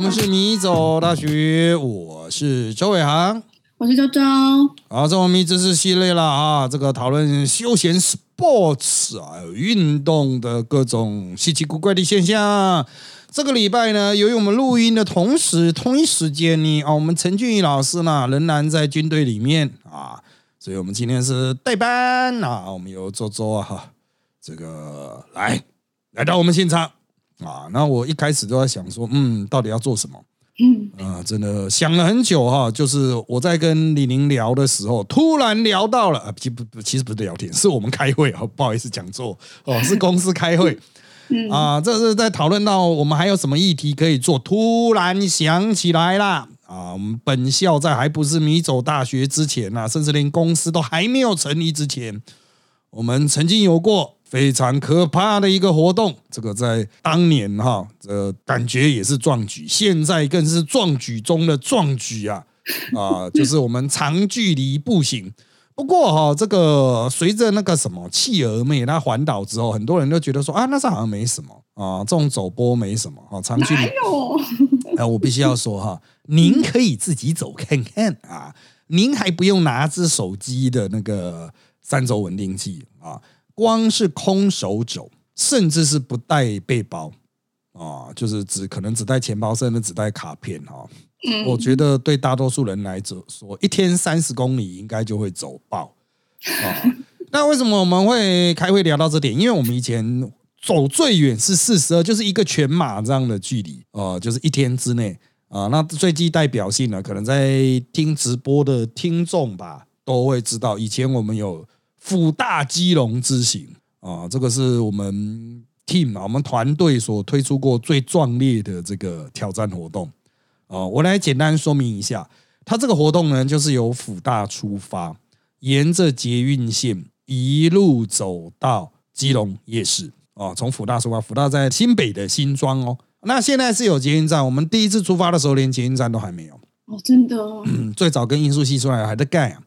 我们是迷走大学，我是周伟航，我是周周。好，这我们迷知识系列了啊，这个讨论休闲 sports 啊，运动的各种稀奇古怪的现象。这个礼拜呢，由于我们录音的同时，同一时间呢，啊，我们陈俊宇老师呢仍然在军队里面啊，所以我们今天是代班啊，我们由周周啊哈，这个来来到我们现场。啊，那我一开始都在想说，嗯，到底要做什么？嗯，啊，真的想了很久哈。就是我在跟李宁聊的时候，突然聊到了啊，其不不，其实不是聊天，是我们开会啊，不好意思讲错哦，是公司开会。嗯啊，这是在讨论到我们还有什么议题可以做，突然想起来啦。啊，我们本校在还不是米走大学之前啊，甚至连公司都还没有成立之前，我们曾经有过。非常可怕的一个活动，这个在当年哈，这感觉也是壮举，现在更是壮举中的壮举啊！啊，就是我们长距离步行。不过哈，这个随着那个什么企鹅妹她环岛之后，很多人都觉得说啊，那是好像没什么啊，这种走波没什么啊，长距离。哎，我必须要说哈，您可以自己走看看啊，您还不用拿只手机的那个三轴稳定器啊。光是空手走，甚至是不带背包啊，就是只可能只带钱包，甚至只带卡片哈。我觉得对大多数人来说，一天三十公里应该就会走爆啊。那为什么我们会开会聊到这点？因为我们以前走最远是四十二，就是一个全马这样的距离啊，就是一天之内啊。那最具代表性的，可能在听直播的听众吧，都会知道，以前我们有。辅大基隆之行啊，这个是我们 team 啊，我们团队所推出过最壮烈的这个挑战活动啊。我来简单说明一下，它这个活动呢，就是由辅大出发，沿着捷运线一路走到基隆夜市啊。从辅大出发，辅大在新北的新庄哦。那现在是有捷运站，我们第一次出发的时候连捷运站都还没有哦，真的哦。最早跟音速系出来还在盖啊。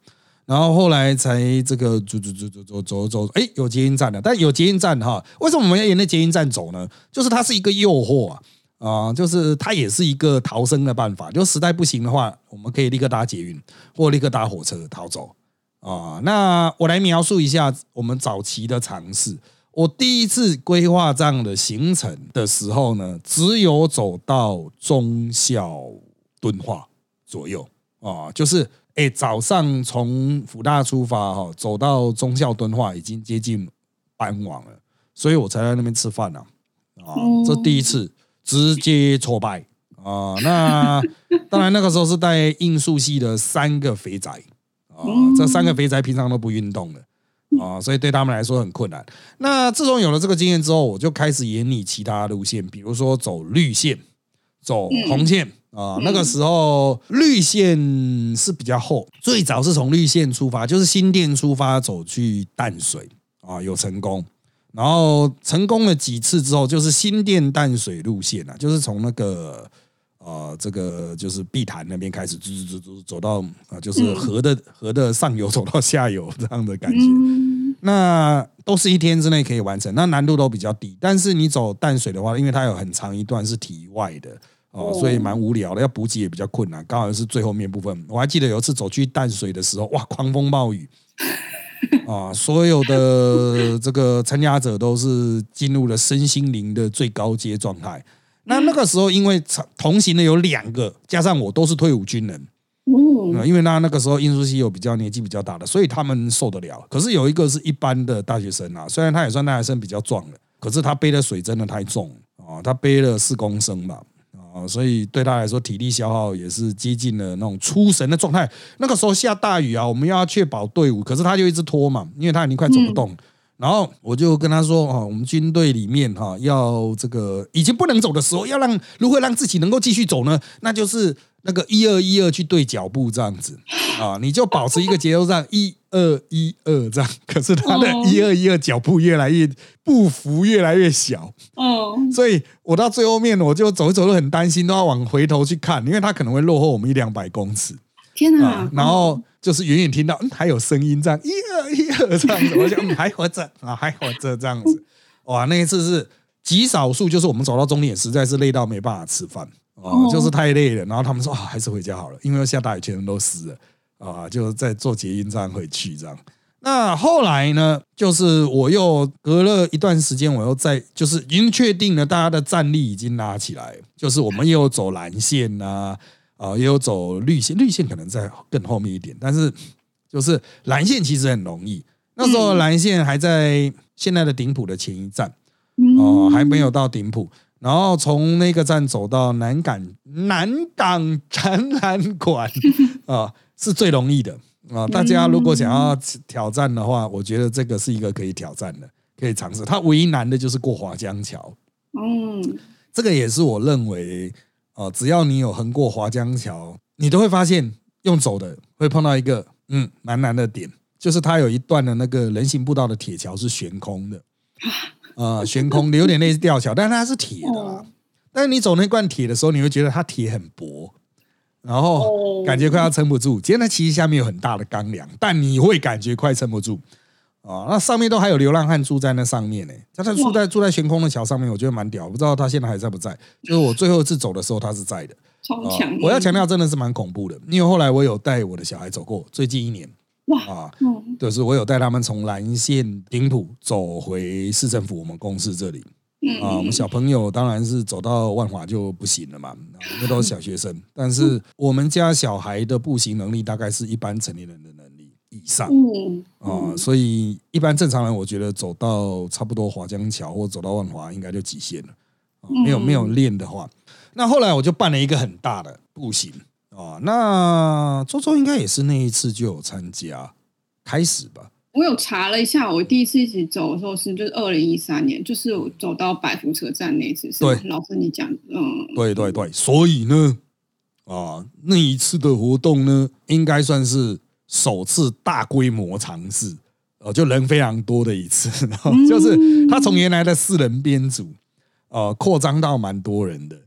然后后来才这个走走走走走走走，哎，有捷运站的，但有捷运站哈，为什么我们要沿着捷运站走呢？就是它是一个诱惑啊，啊，就是它也是一个逃生的办法。就实在不行的话，我们可以立刻搭捷运，或立刻搭火车逃走啊。那我来描述一下我们早期的尝试。我第一次规划这样的行程的时候呢，只有走到中校敦化左右啊，就是。哎，早上从福大出发哈，走到忠孝敦化已经接近傍晚了，所以我才在那边吃饭呢。啊，这第一次直接挫败啊！那当然那个时候是带应数系的三个肥仔啊，这三个肥仔平常都不运动的啊，所以对他们来说很困难。那自从有了这个经验之后，我就开始演拟其他路线，比如说走绿线、走红线。啊，那个时候绿线是比较厚，最早是从绿线出发，就是新店出发走去淡水啊，有成功，然后成功了几次之后，就是新店淡水路线啊，就是从那个呃这个就是碧潭那边开始，走走走走到啊，就是河的河的上游走到下游这样的感觉，那都是一天之内可以完成，那难度都比较低，但是你走淡水的话，因为它有很长一段是体外的。哦，所以蛮无聊的，要补给也比较困难。刚好是最后面部分，我还记得有一次走去淡水的时候，哇，狂风暴雨 啊！所有的 这个参加者都是进入了身心灵的最高阶状态。那那个时候，因为同行的有两个，加上我都是退伍军人，嗯，因为那那个时候英书系有比较年纪比较大的，所以他们受得了。可是有一个是一般的大学生啊，虽然他也算大学生，比较壮的，可是他背的水真的太重啊，他背了四公升吧。啊，所以对他来说，体力消耗也是接近了那种出神的状态。那个时候下大雨啊，我们要确保队伍，可是他就一直拖嘛，因为他已经快走不动。然后我就跟他说：“啊，我们军队里面哈，要这个已经不能走的时候，要让如何让自己能够继续走呢？那就是那个一二一二去对脚步这样子啊，你就保持一个节奏上一。”二一二这样，可是他的一二一二脚步越来越步幅越来越小，哦，所以我到最后面我就走一走都很担心，都要往回头去看，因为他可能会落后我们一两百公尺。天哪！然后就是远远听到嗯还有声音这样一二一二这样子，我想嗯还活着啊还活着这样子。哇，那一次是极少数，就是我们走到终点实在是累到没办法吃饭哦，哦就是太累了，然后他们说啊，还是回家好了，因为下大雨全身都湿了啊，就再坐捷运站回去这样。那后来呢，就是我又隔了一段时间，我又在就是已经确定了大家的战力已经拉起来，就是我们也有走蓝线呐、啊，也有走绿线，绿线可能在更后面一点，但是就是蓝线其实很容易。那时候蓝线还在现在的顶埔的前一站，嗯哦，还没有到顶埔，然后从那个站走到南港南港展览馆啊，是最容易的啊。大家如果想要挑战的话，我觉得这个是一个可以挑战的，可以尝试。它唯一难的就是过华江桥，嗯，这个也是我认为哦，只要你有横过华江桥，你都会发现用走的会碰到一个嗯蛮难的点，就是它有一段的那个人行步道的铁桥是悬空的，啊，悬空的有点类似吊桥，但是它是铁的啦哦。但是你走那罐铁的时候，你会觉得它铁很薄，然后哦感觉快要撑不住。其实它其实下面有很大的钢梁，但你会感觉快撑不住。啊，那上面都还有流浪汉住在那上面呢、他他住在住在悬空的桥上面，我觉得蛮屌，不知道他现在还在不在。就是我最后一次走的时候，他是在的。啊超强、我要强调，真的是蛮恐怖的，因为后来我有带我的小孩走过，最近一年哇，啊，嗯。就是我有带他们从蓝线顶埔走回市政府我们公司这里。嗯啊。我们小朋友当然是走到万华就不行了嘛，啊那都是小学生。但是我们家小孩的步行能力大概是一般成年人的能力以上。嗯啊，所以一般正常人我觉得走到差不多华江桥或走到万华应该就极限了。啊没有没有练的话，那后来我就办了一个很大的步行啊。那周周应该也是那一次就有参加，开始吧。我有查了一下，我第一次一起走的时候是就是二零一三年，就是我走到百福车站那一次，是对老师你讲，嗯，对对对，所以呢，啊，那一次的活动呢，应该算是首次大规模尝试，哦、就人非常多的一次，然后就是他从原来的四人编组，呃，扩张到蛮多人的。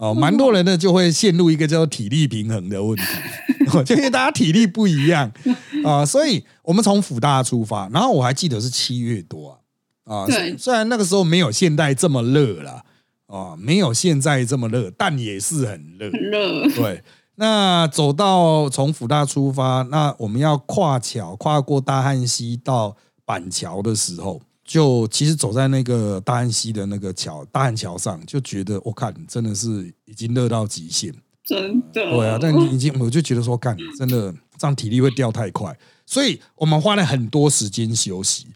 哦，蛮多人呢就会陷入一个叫做体力平衡的问题，哦就因为大家体力不一样 啊、所以我们从辅大出发，然后我还记得是七月多啊，虽然那个时候没有现在这么热了，啊，没有现在这么热，但也是很热，很热，对，那走到从福大出发，那我们要跨桥，跨过大汉溪到板桥的时候，就其实走在那个大汉溪的那个桥，大汉桥上，就觉得我看真的是已经热到极限。真的，对啊，但已经我就觉得说，干真的这样体力会掉太快，所以我们花了很多时间休息，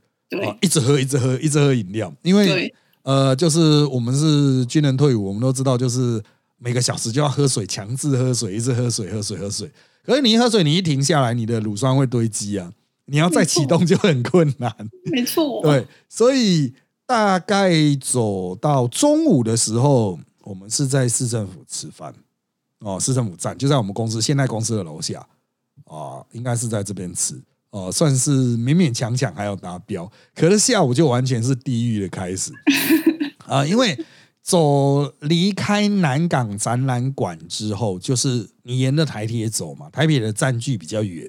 一直喝，一直喝，一直喝饮料，因为，呃，就是我们是军人退伍，我们都知道，就是每个小时就要喝水，强制喝水，一直喝水，喝水，喝水。可是你一喝水，你一停下来，你的乳酸会堆积啊，你要再启动就很困难。没错，对，所以大概走到中午的时候，我们是在市政府吃饭。哦，市政府站就在我们公司现在公司的楼下啊，应该是在这边吃。哦，算是勉勉强强还要达标，可是下午就完全是地狱的开始 啊！因为走离开南港展览馆之后，就是你沿着台铁走嘛，台铁的站距比较远，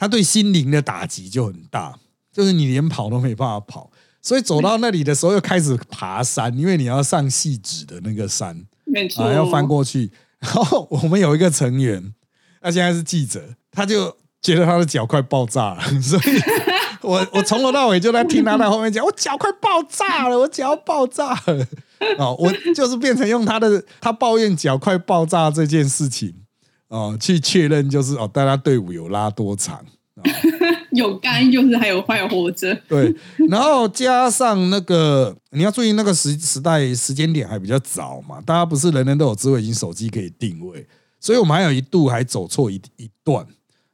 它对心灵的打击就很大，就是你连跑都没办法跑，所以走到那里的时候又开始爬山，因为你要上细指的那个山没错，啊，要翻过去。然后我们有一个成员，他现在是记者，他就觉得他的脚快爆炸了，所以我我从头到尾就在听他在后面讲，我脚快爆炸了，我脚要爆炸了。哦，我就是变成用他的他抱怨脚快爆炸这件事情哦，去确认就是哦，大家队伍有拉多长。有干就是还有还有活着，对，然后加上那个你要注意那个时时代时间点还比较早嘛，大家不是人人都有智慧型手机可以定位，所以我们还有一度还走错一一段，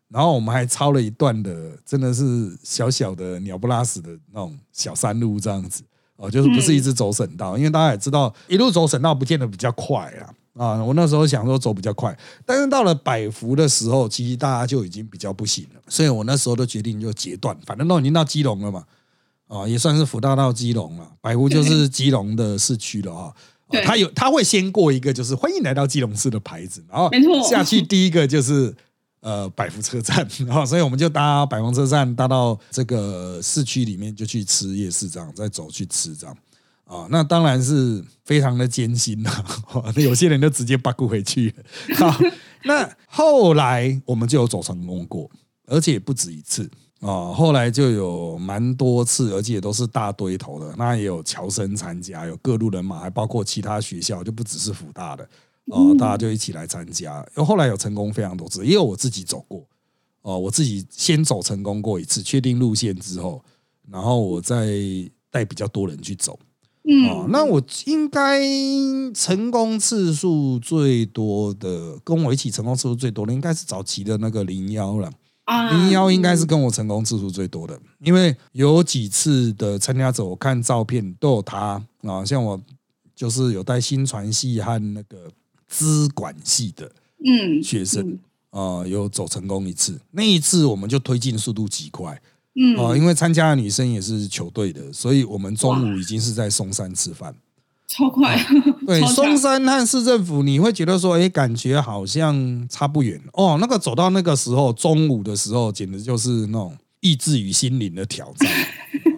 然后我们还抄了一段的，真的是小小的鸟不拉屎的那种小山路这样子哦，就是不是一直走省道，因为大家也知道一路走省道不见得比较快啊。啊，我那时候想说走比较快，但是到了百福的时候，其实大家就已经比较不行了，所以我那时候都决定就截断，反正都已经到基隆了嘛，啊，也算是福大到基隆了，百福就是基隆的市区了哈。对他有他会先过一个就是欢迎来到基隆市的牌子，然后没错下去第一个就是呃百福车站，然后所以我们就搭百福车站搭到这个市区里面就去吃夜市这样，再走去吃这样。啊，那当然是非常的艰辛呐。那 有些人就直接八股回去了。好，那后来我们就有走成功过，而且不止一次啊。后来就有蛮多次，而且都是大堆头的。那也有侨生参加，有各路人马，还包括其他学校，就不只是福大的哦，大家就一起来参加。后来有成功非常多次，也有我自己走过哦，我自己先走成功过一次，确定路线之后，然后我再带比较多人去走。哦，那我应该成功次数最多的，跟我一起成功次数最多的，应该是早期的那个零幺了。啊，零幺应该是跟我成功次数最多的，因为有几次的参加者，我看照片都有他啊，像我就是有带新传系和那个资管系的嗯学生啊，有走成功一次，那一次我们就推进速度极快。嗯哦，因为参加的女生也是球队的，所以我们中午已经是在松山吃饭，超快。对，松山和市政府，你会觉得说，哎，感觉好像差不远哦。那个走到那个时候，中午的时候，简直就是那种意志与心灵的挑战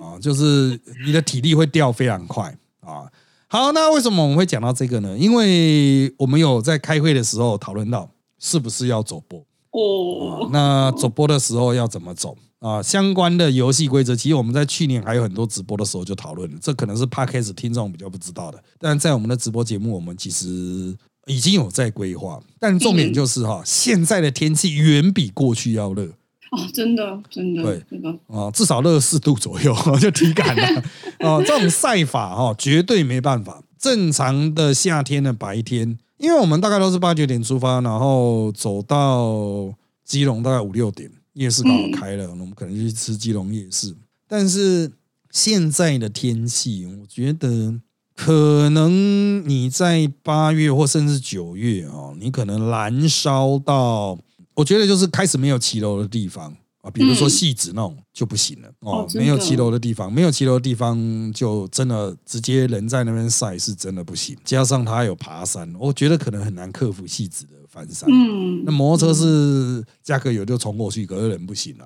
啊，就是你的体力会掉非常快啊。好，那为什么我们会讲到这个呢？因为我们有在开会的时候讨论到，是不是要走播哦？那走播的时候要怎么走？啊，相关的游戏规则，其实我们在去年还有很多直播的时候就讨论了。这可能是 Podcast 听众比较不知道的，但在我们的直播节目，我们其实已经有在规划。但重点就是哈，现在的天气远比过去要热哦，真的，真的，对，真的啊，至少热四度左右 就体感了哦。这种赛法哈，绝对没办法。正常的夏天的白天，因为我们大概都是八九点出发，然后走到基隆大概五六点。夜市刚好开了，我们可能去吃基隆夜市。但是现在的天气，我觉得可能你在八月或甚至九月哦，你可能燃烧到，我觉得就是开始没有骑楼的地方啊，比如说戏子那种就不行了哦。没有骑楼的地方，没有骑楼的地方，就真的直接人在那边晒是真的不行。加上它有爬山，我觉得可能很难克服戏子的。翻山，嗯，那摩托车是加个油就冲过去，可是人不行了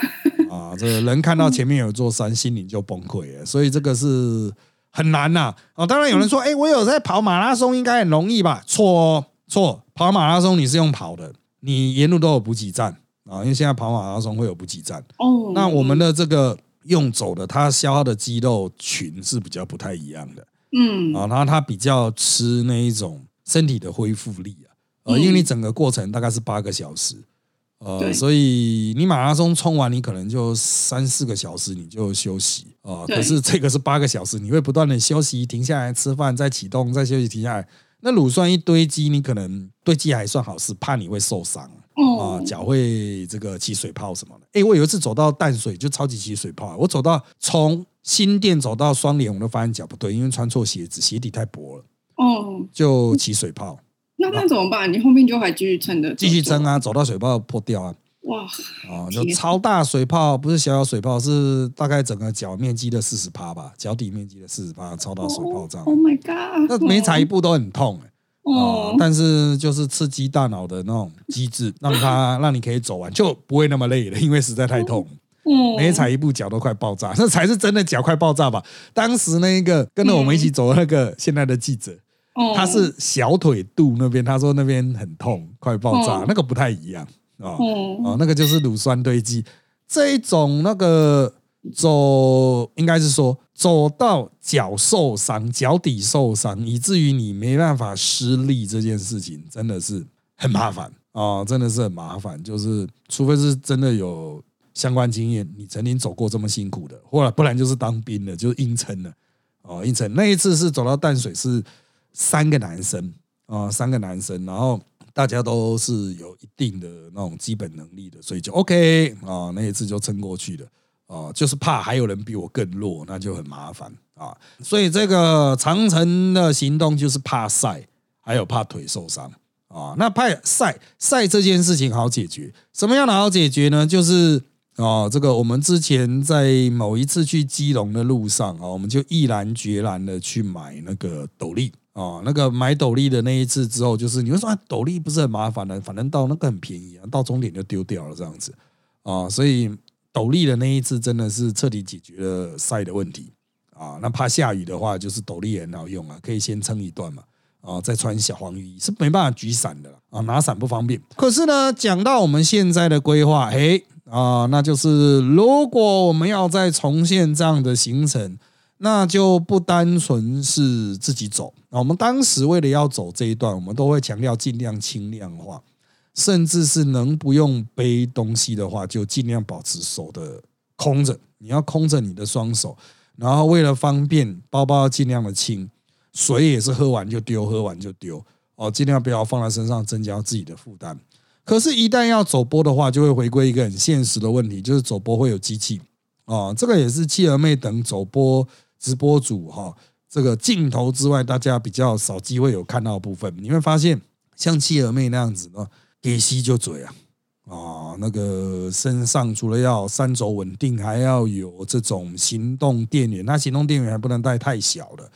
啊！这个人看到前面有座山，心灵就崩溃了，所以这个是很难呐啊！当然有人说，哎，我有在跑马拉松，应该很容易吧？错错，跑马拉松你是用跑的，你沿路都有补给站啊，因为现在跑马拉松会有补给站哦。那我们的这个用走的，它消耗的肌肉群是比较不太一样的，嗯啊，然后它比较吃那一种身体的恢复力啊。呃，因为你整个过程大概是八个小时，呃，所以你马拉松冲完，你可能就三四个小时你就休息啊。可是这个是八个小时，你会不断的休息，停下来吃饭，再启动，再休息，停下来。那乳酸一堆积，你可能堆积还算好事，怕你会受伤啊，脚会这个起水泡什么的。哎，我有一次走到淡水就超级起水泡，我走到从新店走到双连，我都发现脚不对，因为穿错鞋子，鞋底太薄了，哦，就起水泡。那那怎么办？你后面就还继续撑的，继续撑啊，走到水泡破掉啊！哇哦，就超大水泡，不是小小水泡，是大概整个脚面积的四十趴吧，脚底面积的四十趴，超大水泡这样。Oh my god！那每踩一步都很痛哎。哦。但是就是刺激大脑的那种机制，让它让你可以走完，就不会那么累了，因为实在太痛。嗯。每踩一步脚都快爆炸，那才是真的脚快爆炸吧？当时那个跟着我们一起走的那个现在的记者。他是小腿肚那边，他说那边很痛，快爆炸，那个不太一样啊哦，那个就是乳酸堆积。这一种那个走，应该是说走到脚受伤，脚底受伤，以至于你没办法施力这件事情，真的是很麻烦啊，真的是很麻烦。就是除非是真的有相关经验，你曾经走过这么辛苦的，或者不然就是当兵的，就是硬撑的哦，硬撑。那一次是走到淡水是。三个男生啊，三个男生，然后大家都是有一定的那种基本能力的，所以就 OK 啊，那一次就撑过去了哦，就是怕还有人比我更弱，那就很麻烦啊。所以这个长城的行动就是怕晒，还有怕腿受伤啊。那怕晒晒这件事情好解决，什么样的好解决呢？就是啊，这个我们之前在某一次去基隆的路上啊，我们就毅然决然的去买那个斗笠。哦，那个买斗笠的那一次之后，就是你会说啊斗笠不是很麻烦的，反正到那个很便宜啊，到终点就丢掉了这样子啊，所以斗笠的那一次真的是彻底解决了晒的问题啊。那怕下雨的话，就是斗笠也很好用啊，可以先撑一段嘛。啊，再穿小黄雨衣是没办法举伞的啊，拿伞不方便。可是呢，讲到我们现在的规划，嘿啊，那就是如果我们要再重现这样的行程，那就不单纯是自己走。那我们当时为了要走这一段，我们都会强调尽量轻量化，甚至是能不用背东西的话，就尽量保持手的空着。你要空着你的双手，然后为了方便，包包要尽量的轻。水也是喝完就丢，喝完就丢哦，尽量不要放在身上，增加自己的负担。可是，一旦要走播的话，就会回归一个很现实的问题，就是走播会有机器哦。这个也是妻儿妹等走播直播主哈，这个镜头之外，大家比较少机会有看到部分。你会发现，像妻儿妹那样子呢，给吸就嘴啊。啊，那个身上除了要三轴稳定，还要有这种行动电源，那行动电源还不能带太小的。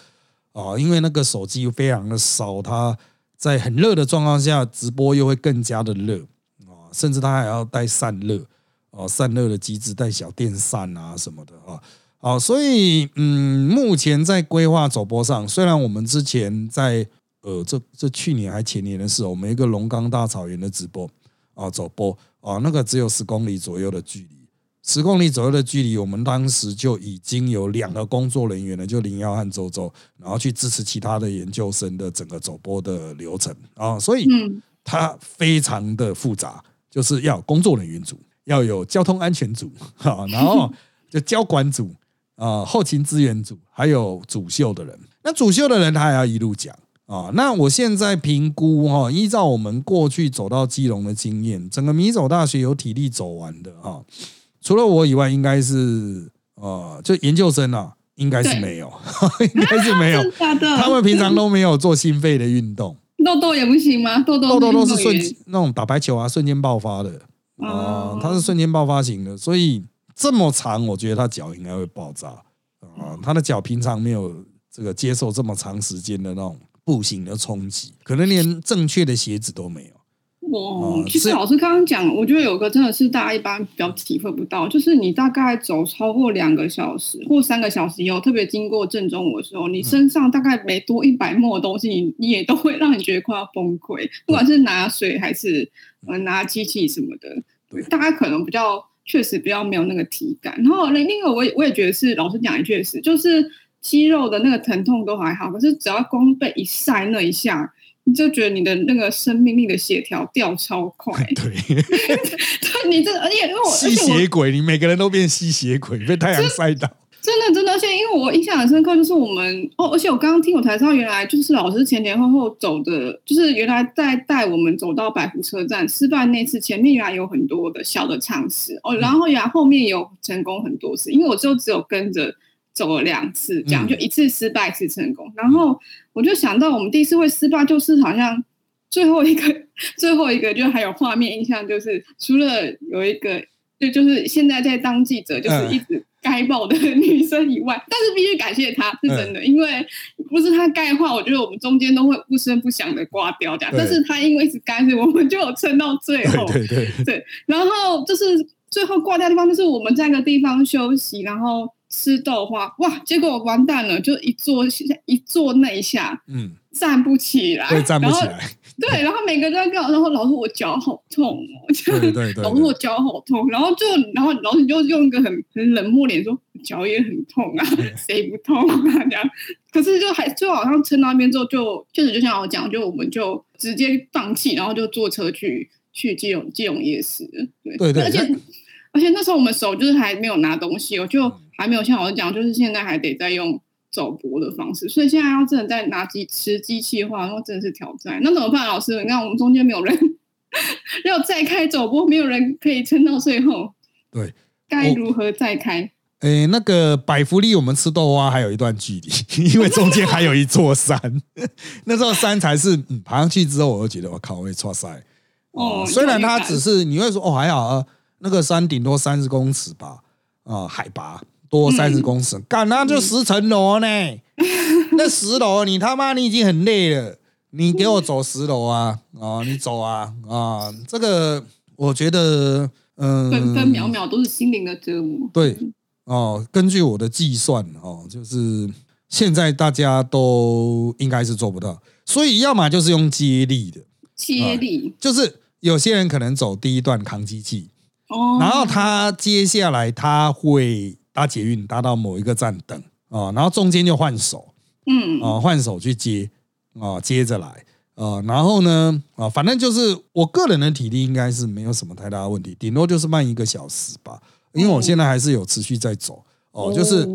啊，因为那个手机非常的烧，它在很热的状况下直播又会更加的热。啊，甚至它还要带散热。哦，散热的机制带小电扇啊什么的啊，好，所以嗯，目前在规划走播上，虽然我们之前在呃这这去年还前年的时候，我们一个龙岗大草原的直播啊走播啊，那个只有十公里左右的距离。十公里左右的距离，我们当时就已经有两个工作人员了，就林耀和周周，然后去支持其他的研究生的整个走播的流程啊，所以它非常的复杂，就是要工作人员组，要有交通安全组，哈，然后 就交管组啊，后勤资源组，还有主秀的人。那主秀的人他还要一路讲啊。那我现在评估哈，依照我们过去走到基隆的经验，整个米走大学有体力走完的哈。除了我以外，应该是呃，就研究生啊，应该是没有，应该是没有。他们平常都没有做心肺的运动。豆豆也不行吗？豆豆豆豆都是瞬那种打排球啊，瞬间爆发的啊，他是瞬间爆发型的，所以这么长，我觉得他脚应该会爆炸啊。他的脚平常没有这个接受这么长时间的那种步行的冲击，可能连正确的鞋子都没有。哦，其实老师刚刚讲，我觉得有个真的是大家一般比较体会不到，就是你大概走超过两个小时或三个小时以后，特别经过正中午的时候，你身上大概没多一百沫的东西，你你也都会让你觉得快要崩溃，不管是拿水还是呃拿机器什么的，对，大家可能比较确实比较没有那个体感。然后另另外，我也我也觉得是老师讲的确实，就是肌肉的那个疼痛都还好，可是只要光被一晒那一下。你就觉得你的那个生命力的协调掉超快，对，对，你这而且因为我吸血鬼，你每个人都变吸血鬼，被太阳晒到，真的真的，而且因为我印象很深刻，就是我们哦，而且我刚刚听我才知道，原来就是老师前前后后走的，就是原来在带我们走到百福车站失败那次，前面原来有很多的小的尝试哦，然后原来后面有成功很多次，因为我就只有跟着。走了两次，这样就一次失败，一次成功。然后我就想到，我们第一次会失败，就是好像最后一个，最后一个就还有画面印象，就是除了有一个，就就是现在在当记者，就是一直该报的女生以外，但是必须感谢她，是真的，因为不是她该话，我觉得我们中间都会不声不响的挂掉这样。但是她因为一直干，所以我们就有撑到最后。对对对。然后就是最后挂掉的地方，就是我们在一个地方休息，然后。吃豆花哇！结果完蛋了，就一坐一坐那一下，嗯，站不起来，对，站不起来。对，然后每个人跟我说：“老师，我脚好痛哦。”对对对，老师，我脚好痛。然后就，然后老师就用一个很很冷漠脸说：“脚也很痛啊，谁不痛啊？”这样。可是就还最后好像撑到那边之后，就确实就像我讲，就我们就直接放弃，然后就坐车去去基隆基隆夜市。对对，而且而且那时候我们手就是还没有拿东西，我就。还没有像我讲，就是现在还得再用走播的方式，所以现在要真的再拿机持机器的话，那真的是挑战。那怎么办，老师？你看我们中间没有人 要再开走播，没有人可以撑到最后。对，该如何再开？诶，那个百福利，我们吃豆花还有一段距离，因为中间还有一座山，那座山才是爬上去之后，我就觉得我靠，会错塞。哦，虽然它只是你会说哦还好啊，那个山顶多三十公尺吧，啊，海拔。多三十公尺，干那就十层楼呢？那十楼，你他妈你已经很累了，你给我走十楼啊！啊，你走啊！啊，这个我觉得，嗯，分分秒秒都是心灵的折磨。对，哦，根据我的计算哦，就是现在大家都应该是做不到，所以要么就是用接力的，接力就是有些人可能走第一段扛机器，哦，然后他接下来他会搭捷运搭到某一个站等啊、然后中间就换手嗯。啊、换手去接啊、接着来啊、然后呢啊、反正就是我个人的体力应该是没有什么太大的问题，顶多就是慢一个小时吧，因为我现在还是有持续在走哦，就是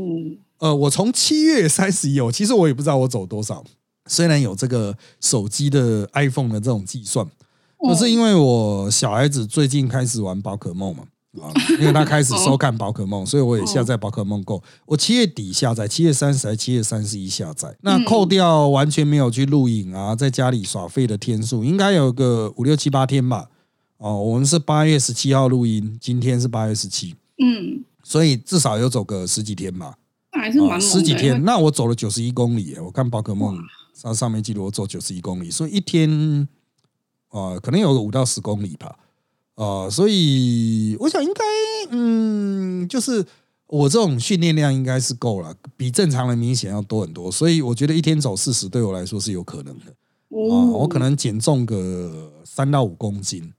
呃，我从七月三十一，我其实我也不知道我走多少，虽然有这个手机的 iPhone 的这种计算，可是因为我小孩子最近开始玩宝可梦嘛，啊，因为他开始收看宝可梦，所以我也下载宝可梦 Go。我七月底下载，七月三十还七月三十一下载。那扣掉完全没有去录影啊，在家里耍废的天数，应该有个五六七八天吧。哦，我们是八月十七号录音，今天是八月十七，嗯，所以至少有走个十几天吧。那还是蛮十几天，那我走了九十一公里耶，我看宝可梦上上面记录我走九十一公里，所以一天呃可能有个五到十公里吧，呃，所以我想应该嗯，就是我这种训练量应该是够了，比正常人明显要多很多，所以我觉得一天走四十对我来说是有可能的我可能减重个三到五公斤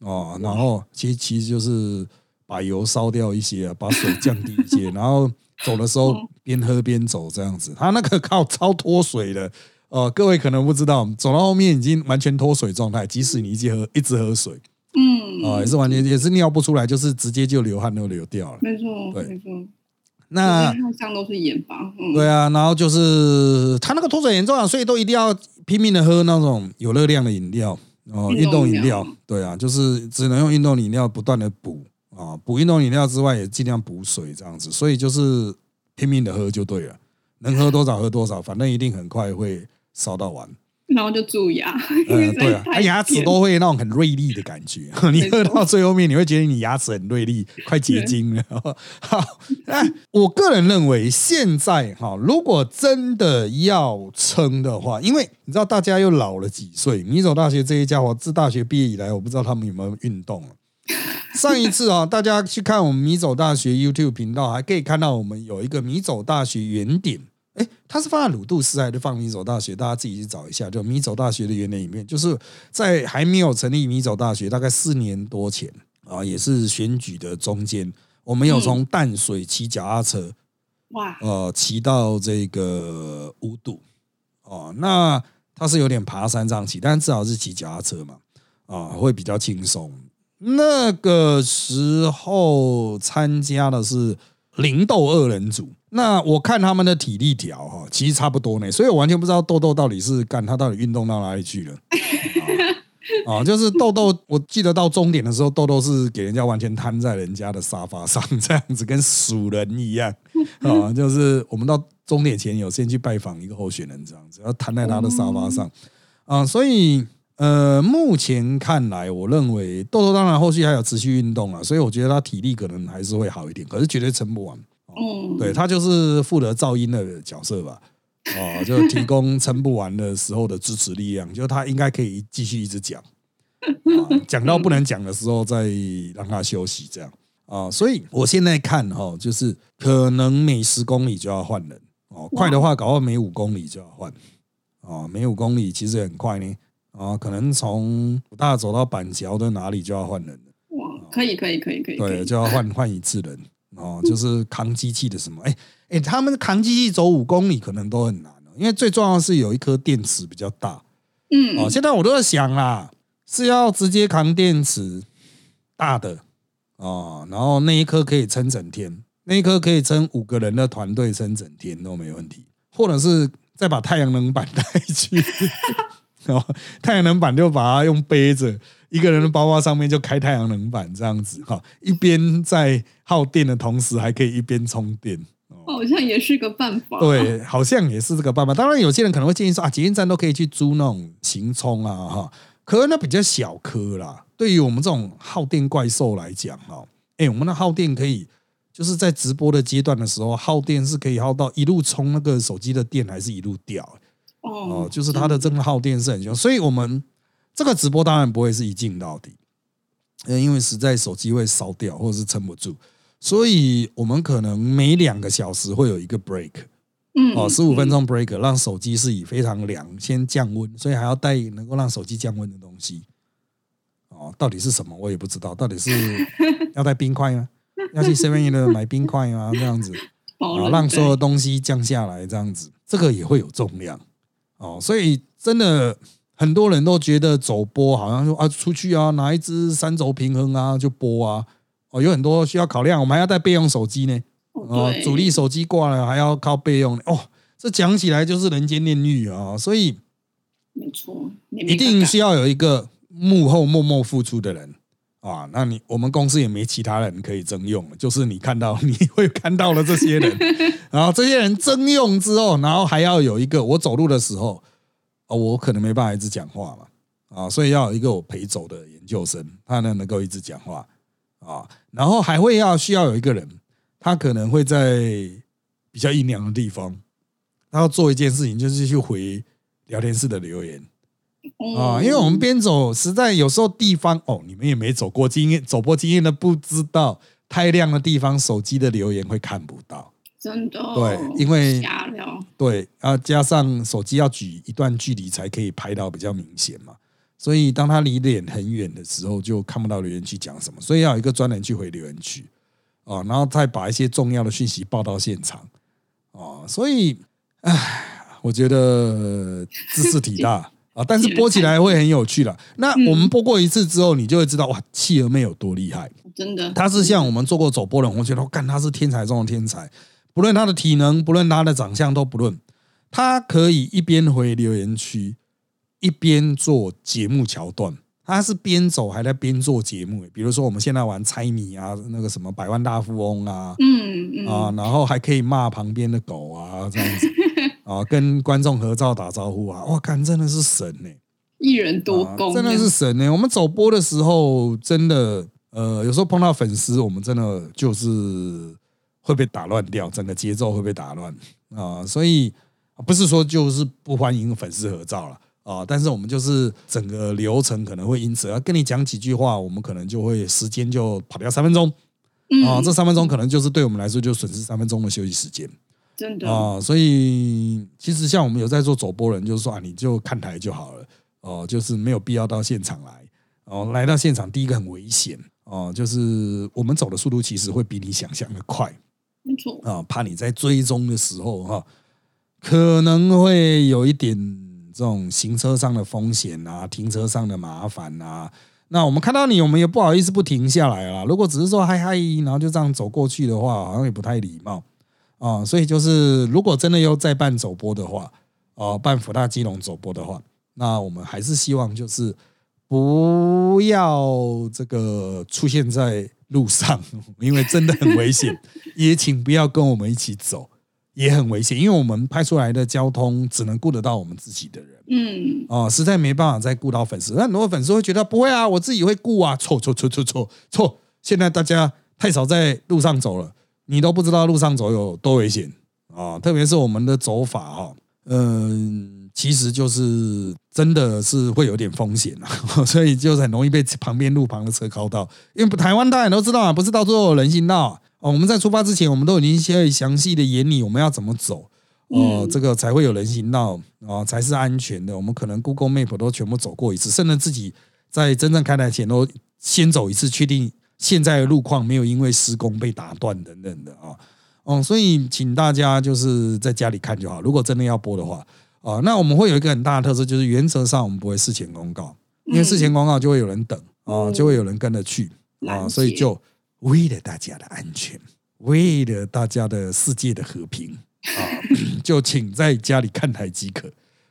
哦，然后其实其实就是把油烧掉一些啊，把水降低一些，然后走的时候边喝边走这样子。他那个靠超脱水的，呃，各位可能不知道，走到后面已经完全脱水状态，即使你一直喝一直喝水嗯，啊、也是完全也是尿不出来，就是直接就流汗都流掉了。没错，对没错，那看上都是盐巴，嗯，对啊，然后就是他那个脱水严重啊，所以都一定要拼命的喝那种有热量的饮料哦，运运动饮料料。对啊，就是只能用运动饮料不断的补啊，补运动饮料之外也尽量补水这样子，所以就是拼命的喝就对了，能喝多少喝多少，反正一定很快会烧到完。然后就蛀牙，因呃，为对啊，牙齿都会那种很锐利的感觉。你喝到最后面，你会觉得你牙齿很锐利，快结晶了。好，那我个人认为，现在哈，如果真的要撑的话，因为你知道大家又老了几岁，米走大学这些家伙自大学毕业以来，我不知道他们有没有运动了。上一次啊，大家去看我们米走大学 YouTube 频道，还可以看到我们有一个米走大学原点。哎，他是放在鲁杜斯还是放米走大学？大家自己去找一下。就米走大学的原点里面，就是在还没有成立米走大学，大概四年多前啊，也是选举的中间，我们有从淡水骑脚踏车，哇，呃，骑到这个五堵哦，那它是有点爬山这样骑，但至少是骑脚踏车嘛，啊，会比较轻松。那个时候参加的是零斗二人组，那我看他们的体力条哈，其实差不多呢，所以我完全不知道豆豆到底是干他到底运动到哪里去了。啊、哦，就是豆豆，我记得到终点的时候，豆豆是给人家完全瘫在人家的沙发上，这样子跟鼠人一样。啊、就是我们到终点前有先去拜访一个候选人，这样子要瘫在他的沙发上。啊、所以呃，目前看来，我认为豆豆当然后续还有持续运动啊，所以我觉得他体力可能还是会好一点，可是绝对撑不完。嗯，对他就是负责噪音的角色吧，哦，就提供撑不完的时候的支持力量，就他应该可以继续一直讲，啊，讲到不能讲的时候再让他休息，这样啊，所以我现在看哈、就是可能每十公里就要换人哦，快的话搞到每五公里就要换，啊，每五公里其实也很快呢，啊，可能从武大走到板桥的哪里就要换人了。哇，可以，可以，可以，可以，可对，以，就要换换一次人哦，就是扛机器的什么？哎哎，他们扛机器走五公里可能都很难哦，因为最重要的是有一颗电池比较大嗯，哦。现在我都在想啦，是要直接扛电池大的哦，然后那一颗可以撑整天，那一颗可以撑五个人的团队撑整天都没问题，或者是再把太阳能板 带去。哦，太阳能板就把它用背着，一个人的包包上面就开太阳能板这样子，哈，一边在耗电的同时，还可以一边充电。好像也是个办法，，对，好像也是这个办法。当然，有些人可能会建议说啊，捷运站都可以去租那种行充啊，哈，可是那比较小颗啦。对于我们这种耗电怪兽来讲，哈，哎，我们的耗电可以就是在直播的阶段的时候，耗电是可以耗到一路充那个手机的电，还是一路掉。哦哦，，就是它的这个耗电是很凶，所以我们这个直播当然不会是一镜到底，呃，因为实在手机会烧掉或者是撑不住，所以我们可能每两个小时会有一个 break，嗯，哦，十五分钟 break，让手机是以非常凉先降温，所以还要带能够让手机降温的东西。哦，到底是什么我也不知道，到底是 要带冰块吗？要去 Seven 的买冰块吗？这样子啊，让所有东西降下来，这样子，这个也会有重量哦。所以真的很多人都觉得走播好像说啊，出去啊，拿一支三轴平衡啊就播啊，哦，有很多需要考量，我们还要带备用手机呢。哦哦，主力手机挂了还要靠备用哦，这讲起来就是人间炼狱啊！所以没错，一一定需要有一个幕后默默付出的人啊。那你我们公司也没其他人可以征用了，就是你看到 你会看到了这些人，然后这些人征用之后，然后还要有一个我走路的时候，啊，我可能没办法一直讲话嘛，啊，所以要有一个我陪走的研究生，他呢能够一直讲话啊，然后还会要需要有一个人，他可能会在比较阴凉的地方，他要做一件事情，就是去回聊天室的留言。啊，因为我们边走，实在有时候地方哦，你们也没走过经验，走过经验的不知道，太亮的地方，手机的留言会看不到。真的对因为对啊，加上手机要举一段距离才可以拍到比较明显嘛，所以当他离脸很远的时候，就看不到留言区讲什么，所以要有一个专人去回留言区。啊，然后再把一些重要的讯息报到现场。啊，所以唉，我觉得知识体大 啊，但是播起来会很有趣了。那我们播过一次之后，你就会知道哇，企鹅妹有多厉害。真的，她是像我们做过走播的人，我觉得干他是天才中的天才，不论她的体能，不论她的长相都不论，她可以一边回留言区，一边做节目桥段。他是边走还在边做节目，比如说我们现在玩猜谜啊，那个什么百万大富翁啊，嗯嗯。啊，然后还可以骂旁边的狗啊，这样子 啊，跟观众合照打招呼啊，哇，看真的是神呢、一人多啊功，真的是神呢、我们走播的时候，真的呃，有时候碰到粉丝，我们真的就是会被打乱掉，整个节奏会被打乱啊、所以不是说就是不欢迎粉丝合照了啊，但是我们就是整个流程可能会因此要跟你讲几句话，我们可能就会时间就跑掉三分钟啊，嗯这三分钟可能就是对我们来说就损失三分钟的休息时间。真的啊，所以其实像我们有在做走播人，就是说啊，你就看台就好了，哦、就是没有必要到现场来，哦、来到现场第一个很危险，哦、就是我们走的速度其实会比你想象的快没错，啊，怕你在追踪的时候哈、可能会有一点这种行车上的风险啊，停车上的麻烦啊。那我们看到你，我们也不好意思不停下来啦。如果只是说嗨嗨，然后就这样走过去的话，好像也不太礼貌啊。所以就是，如果真的要再办走播的话，哦、办福大基隆走播的话，那我们还是希望就是不要这个出现在路上，因为真的很危险。也请不要跟我们一起走，也很危险，因为我们拍出来的交通只能顾得到我们自己的人。嗯，哦，实在没办法再顾到粉丝。那很多粉丝会觉得不会啊，我自己会顾啊，错错错错错错！现在大家太少在路上走了，你都不知道路上走有多危险啊、特别是我们的走法哈、嗯、其实就是真的是会有点风险啊，所以就是很容易被旁边路旁的车靠到。因为台湾大家都知道啊，不是到最后有人行道啊、哦，我们在出发之前，我们都已经先详细的演拟我们要怎么走。哦，嗯这个才会有人行道哦，才是安全的。我们可能 Google Map 都全部走过一次，甚至自己在真正开台前都先走一次，确定现在的路况没有因为施工被打断等等的啊。哦，所以请大家就是在家里看就好。如果真的要播的话，啊，那我们会有一个很大的特色，就是原则上我们不会事前公告，因为事前公告就会有人等啊，就会有人跟着去啊，所以就为了大家的安全，为了大家的世界的和平啊，就请在家里看台即可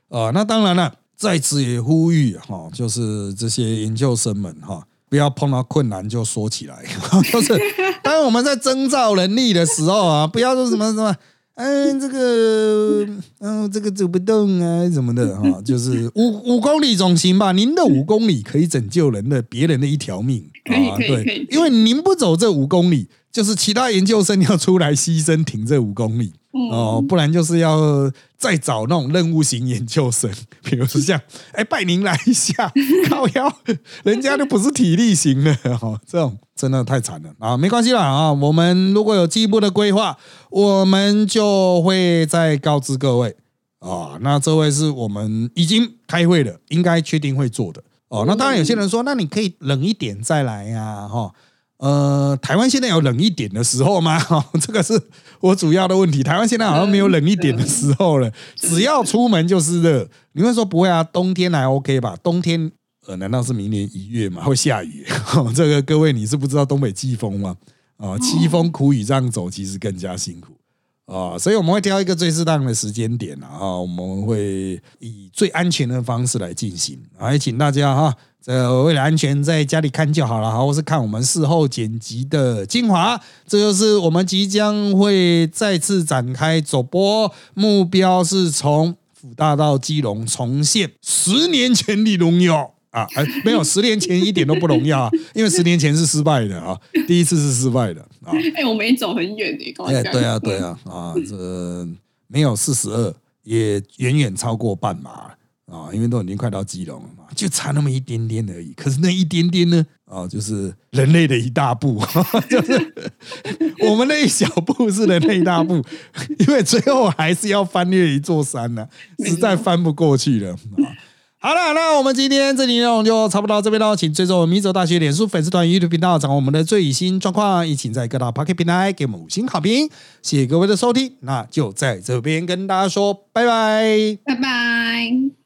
啊。那当然了，在此也呼吁哈、就是这些研究生们哈、不要碰到困难就说起来，就是当我们在征召能力的时候啊，不要说什么什么。嗯，这个，嗯，这个走不动啊，什么的哈，就是五五公里总行吧？您的五公里可以拯救人的别人的一条命 啊，对因为您不走这五公里，就是其他研究生要出来牺牲挺这五公里哦，不然就是要再找那种任务型研究生，比如说像哎拜您来一下，靠腰，人家都不是体力型的 哦，这种真的太惨了啊！没关系啦啊，我们如果有进一步的规划，我们就会再告知各位啊。那这位是我们已经开会了，应该确定会做的哦。那当然有些人说，那你可以冷一点再来呀，哈。呃，台湾现在有冷一点的时候吗？哈，这个是我主要的问题。台湾现在好像没有冷一点的时候了，只要出门就是热。你会说不会啊？冬天还 OK 吧？冬天呃，难道是明年一月嘛会下雨？这个各位你是不知道东北季风吗？啊，凄风苦雨这样走，其实更加辛苦啊。所以我们会挑一个最适当的时间点啊，我们会以最安全的方式来进行。也请大家哈。这为了安全，在家里看就好了，好，或是看我们事后剪辑的精华。这就是我们即将会再次展开走播，目标是从福大到基隆重现十年前的荣耀啊！哎，没有，十年前一点都不荣耀啊，因为十年前是失败的啊，第一次是失败的啊。哎，我没走很远的，哎，对啊，对啊，啊，这没有四十二，也远远超过半马。啊，因为都已经快到基隆了嘛，就差那么一点点而已。可是那一点点呢，啊，就是人类的一大步，就是我们那一小步是人类一大步，因为最后还是要翻越一座山呢，实在翻不过去了。好了，那我们今天这集内容就差不多到这边喽，请追踪米走大学脸书粉丝团、YouTube 频道，掌握我们的最新状况，也请在各大 Pocket 平台给我们五星好评。谢谢各位的收听，那就在这边跟大家说拜拜，拜拜。